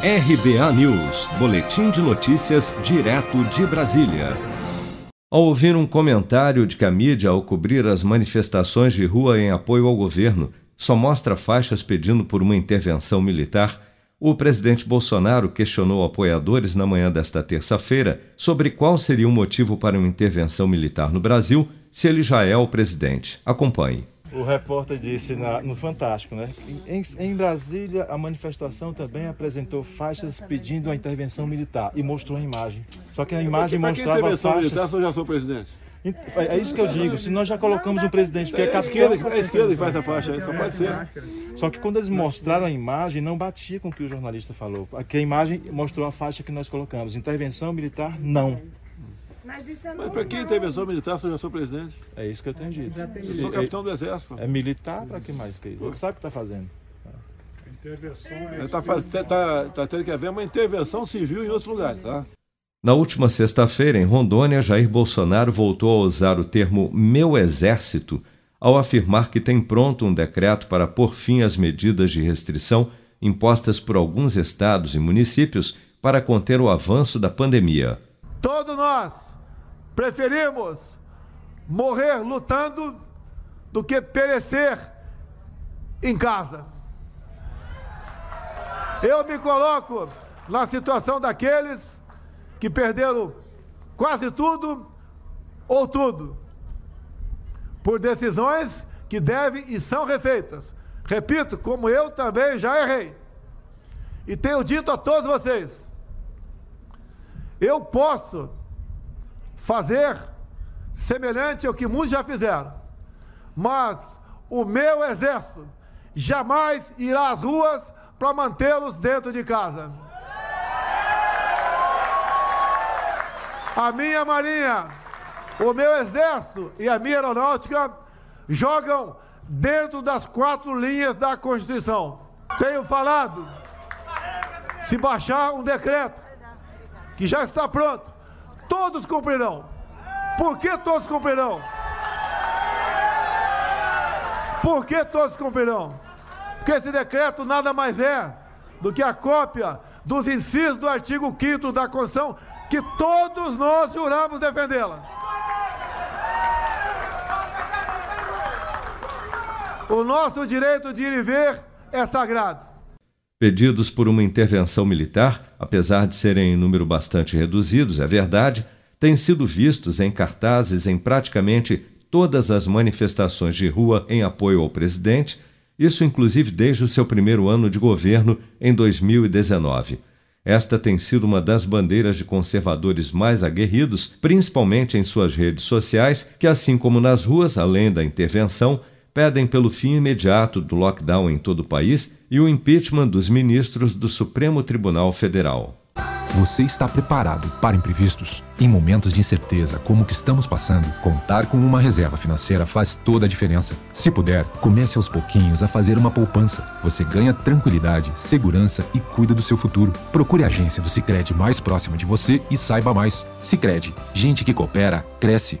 RBA News, Boletim de Notícias, direto de Brasília. Ao ouvir um comentário de que a mídia, ao cobrir as manifestações de rua em apoio ao governo, só mostra faixas pedindo por uma intervenção militar, o presidente Bolsonaro questionou apoiadores na manhã desta terça-feira sobre qual seria o motivo para uma intervenção militar no Brasil se ele já é o presidente. Acompanhe. O repórter disse na, no Fantástico, né? Em, em, Brasília, a manifestação também apresentou faixas pedindo a intervenção militar e mostrou a imagem. Só que a imagem pra mostrava intervenção faixas... militar se eu já sou presidente? É isso que eu digo. Se nós já colocamos um presidente que é, É a esquerda, é a esquerda que faz essa faixa só pode ser. Só que quando eles mostraram a imagem, não batia com o que o jornalista falou. Aqui a imagem mostrou a faixa que nós colocamos. Intervenção militar, não. Mas isso é Mas para que intervenção militar se eu já sou presidente? É isso que eu tenho dito. Eu sou capitão do exército. É militar para que mais que isso? Ele sabe o que está fazendo. Ele está tá, tá, tá tendo que haver uma intervenção civil em outros lugares, tá? Na última sexta-feira, em Rondônia, Jair Bolsonaro voltou a usar o termo meu exército ao afirmar que tem pronto um decreto para pôr fim às medidas de restrição impostas por alguns estados e municípios para conter o avanço da pandemia. Todos nós preferimos morrer lutando do que perecer em casa. Eu me coloco na situação daqueles que perderam quase tudo ou tudo por decisões que devem e são refeitas. Repito, como eu também já errei. E tenho dito a todos vocês: eu posso fazer semelhante ao que muitos já fizeram, mas o meu exército jamais irá às ruas para mantê-los dentro de casa. A minha marinha, o meu exército e a minha aeronáutica jogam dentro das quatro linhas da Constituição. Tenho falado, se baixar um decreto que já está pronto, todos cumprirão. Por que todos cumprirão? Por que todos cumprirão? Porque esse decreto nada mais é do que a cópia dos incisos do artigo 5 da Constituição que todos nós juramos defendê-la. O nosso direito de ir e ver é sagrado. Pedidos por uma intervenção militar, apesar de serem em número bastante reduzidos, é verdade, têm sido vistos em cartazes em praticamente todas as manifestações de rua em apoio ao presidente, isso inclusive desde o seu primeiro ano de governo em 2019. Esta tem sido uma das bandeiras de conservadores mais aguerridos, principalmente em suas redes sociais, que, assim como nas ruas, além da intervenção, pedem pelo fim imediato do lockdown em todo o país e o impeachment dos ministros do Supremo Tribunal Federal. Você está preparado para imprevistos? Em momentos de incerteza como o que estamos passando, contar com uma reserva financeira faz toda a diferença. Se puder, comece aos pouquinhos a fazer uma poupança. Você ganha tranquilidade, segurança e cuida do seu futuro. Procure a agência do Sicredi mais próxima de você e saiba mais. Sicredi, gente que coopera cresce.